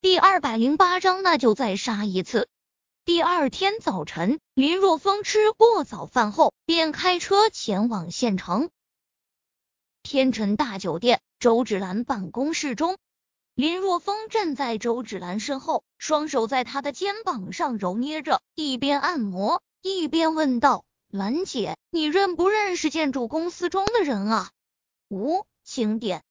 第二百零八章，那就再杀一次。第二天早晨，林若风吃过早饭后，便开车前往县城。天辰大酒店，周芷兰办公室中，林若风站在周芷兰身后，双手在她的肩膀上揉捏着，一边按摩一边问道：“兰姐，你认不认识建筑公司中的人啊？”“无，轻点。”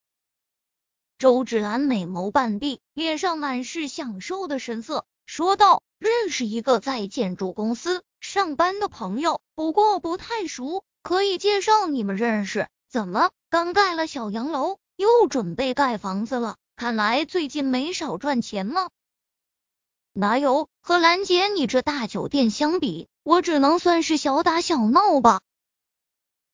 周芷兰美眸半闭，脸上满是享受的神色，说道。认识一个在建筑公司上班的朋友，不过不太熟，可以介绍你们认识。怎么，刚盖了小洋楼，又准备盖房子了？看来最近没少赚钱吗？哪有，和兰姐你这大酒店相比，我只能算是小打小闹吧。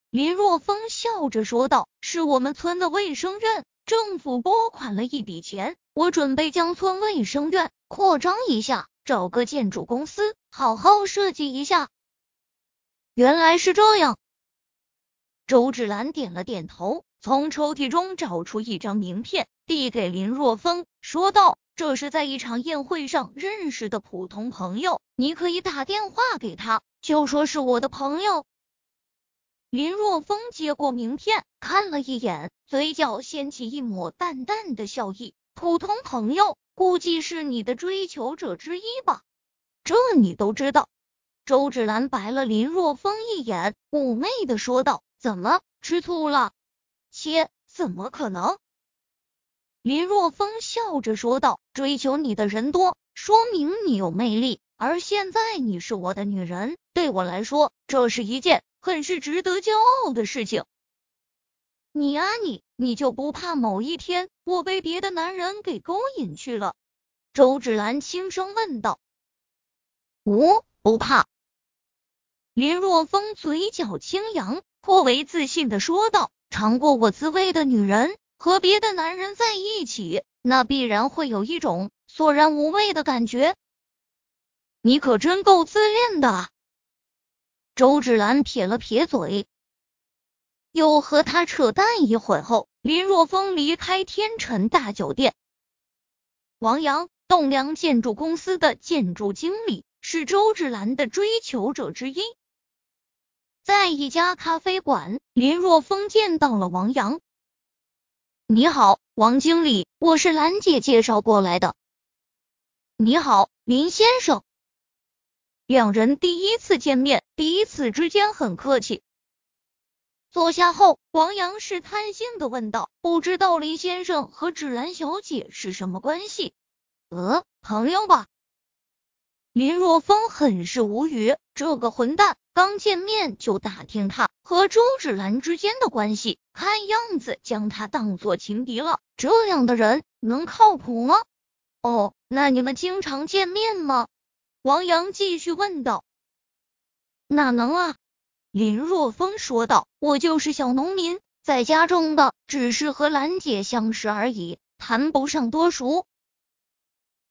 林若风笑着说道：“是我们村的卫生院，政府拨款了一笔钱，我准备将村卫生院扩张一下。”找个建筑公司好好设计一下。原来是这样。周芷兰点了点头，从抽屉中找出一张名片，递给林若风，说道：“这是在一场宴会上认识的普通朋友，你可以打电话给他，就说是我的朋友。”林若风接过名片，看了一眼，嘴角掀起一抹淡淡的笑意。普通朋友。估计是你的追求者之一吧？这你都知道？周芷兰白了林若风一眼，妩媚的说道：“怎么吃醋了？切，怎么可能？”林若风笑着说道：“追求你的人多，说明你有魅力，而现在你是我的女人，对我来说，这是一件很是值得骄傲的事情。你啊，你！”你就不怕某一天我被别的男人给勾引去了？周芷兰轻声问道。无，不怕。林若风嘴角轻扬，颇为自信的说道：“尝过我滋味的女人和别的男人在一起，那必然会有一种索然无味的感觉。你可真够自恋的。”周芷兰撇了撇嘴，又和他扯淡一会后。林若风离开天辰大酒店。王阳，栋梁建筑公司的建筑经理，是周芷兰的追求者之一。在一家咖啡馆，林若风见到了王阳。你好，王经理，我是兰姐介绍过来的。你好，林先生。两人第一次见面，彼此之间很客气。坐下后，王阳试探性的问道：“不知道林先生和芷兰小姐是什么关系？”“呃，朋友吧。”林若风很是无语，这个混蛋刚见面就打听他和周芷兰之间的关系，看样子将他当做情敌了。这样的人能靠谱吗？哦，那你们经常见面吗？王阳继续问道。“哪能啊？”林若风说道：“我就是小农民，在家种的，只是和兰姐相识而已，谈不上多熟。”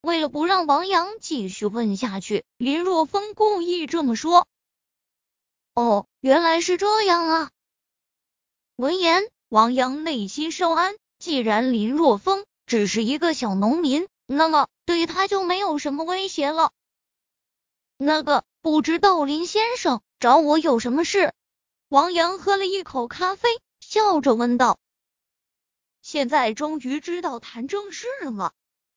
为了不让王阳继续问下去，林若风故意这么说。“哦，原来是这样啊！”闻言，王阳内心稍安。既然林若风只是一个小农民，那么对他就没有什么威胁了。那个，不知道林先生。找我有什么事？王阳喝了一口咖啡，笑着问道。现在终于知道谈正事了。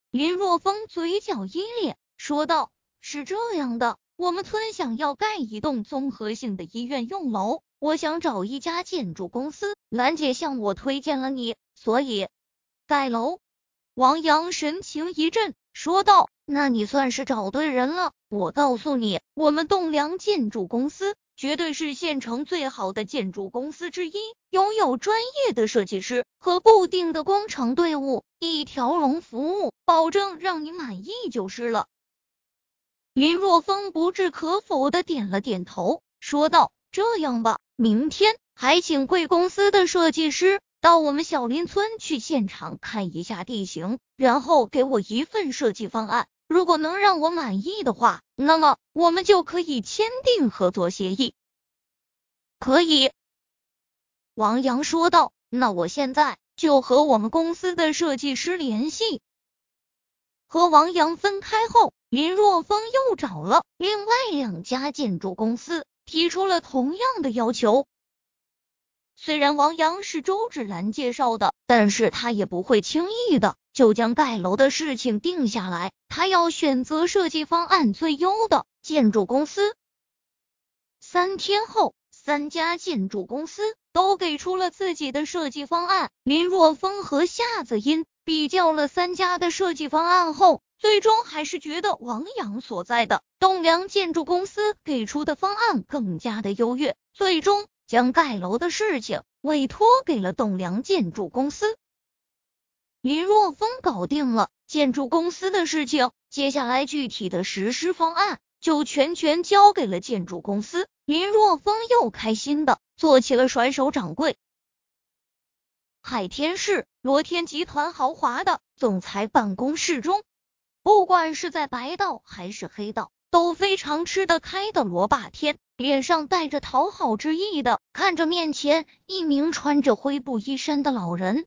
林若风嘴角一咧，说道：“是这样的，我们村想要盖一栋综合性的医院用楼，我想找一家建筑公司。兰姐向我推荐了你，所以盖楼。”王阳神情一震，说道。那你算是找对人了。我告诉你，我们栋梁建筑公司绝对是县城最好的建筑公司之一，拥有专业的设计师和固定的工程队伍，一条龙服务，保证让你满意就是了。林若风不置可否的点了点头，说道：“这样吧，明天还请贵公司的设计师。”到我们小林村去现场看一下地形，然后给我一份设计方案。如果能让我满意的话，那么我们就可以签订合作协议。可以，王阳说道。那我现在就和我们公司的设计师联系。和王阳分开后，林若风又找了另外两家建筑公司，提出了同样的要求。虽然王阳是周芷兰介绍的，但是他也不会轻易的就将盖楼的事情定下来。他要选择设计方案最优的建筑公司。三天后，三家建筑公司都给出了自己的设计方案。林若风和夏子音比较了三家的设计方案后，最终还是觉得王阳所在的栋梁建筑公司给出的方案更加的优越。最终。将盖楼的事情委托给了栋梁建筑公司，林若风搞定了建筑公司的事情，接下来具体的实施方案就全权交给了建筑公司。林若风又开心的做起了甩手掌柜。海天市罗天集团豪华的总裁办公室中，不管是在白道还是黑道。都非常吃得开的罗霸天，脸上带着讨好之意的看着面前一名穿着灰布衣衫的老人。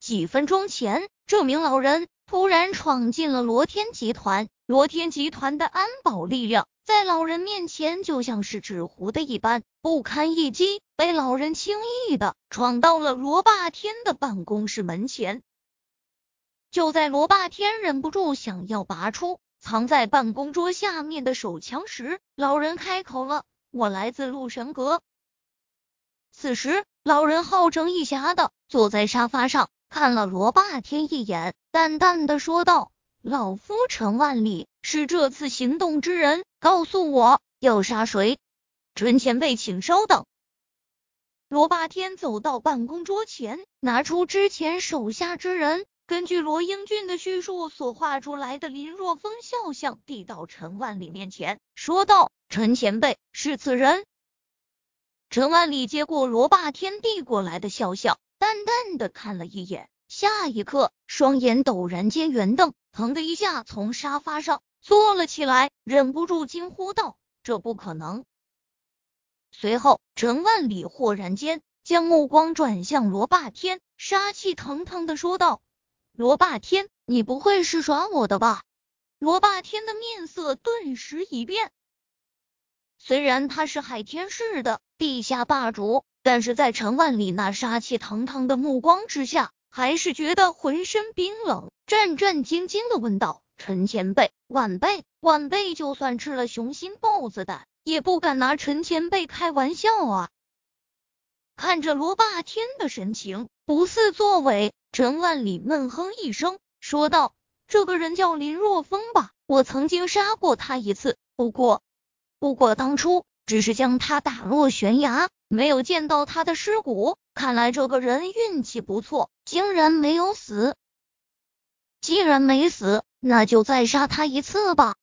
几分钟前，这名老人突然闯进了罗天集团，罗天集团的安保力量在老人面前就像是纸糊的一般，不堪一击，被老人轻易的闯到了罗霸天的办公室门前。就在罗霸天忍不住想要拔出。藏在办公桌下面的手枪时，老人开口了：“我来自陆神阁。”此时，老人好整以暇的坐在沙发上，看了罗霸天一眼，淡淡的说道：“老夫陈万里是这次行动之人，告诉我要杀谁？”陈前辈，请稍等。罗霸天走到办公桌前，拿出之前手下之人。根据罗英俊的叙述所画出来的林若风肖像，递到陈万里面前，说道：“陈前辈是此人。”陈万里接过罗霸天递过来的肖像，淡淡的看了一眼，下一刻双眼陡然间圆瞪，腾的一下从沙发上坐了起来，忍不住惊呼道：“这不可能！”随后，陈万里豁然间将目光转向罗霸天，杀气腾腾的说道。罗霸天，你不会是耍我的吧？罗霸天的面色顿时一变。虽然他是海天市的地下霸主，但是在陈万里那杀气腾腾的目光之下，还是觉得浑身冰冷，战战兢兢的问道：“陈前辈，晚辈，晚辈就算吃了雄心豹子胆，也不敢拿陈前辈开玩笑啊！”看着罗霸天的神情，不似作伪。陈万里闷哼一声，说道：“这个人叫林若风吧？我曾经杀过他一次，不过，不过当初只是将他打落悬崖，没有见到他的尸骨。看来这个人运气不错，竟然没有死。既然没死，那就再杀他一次吧。”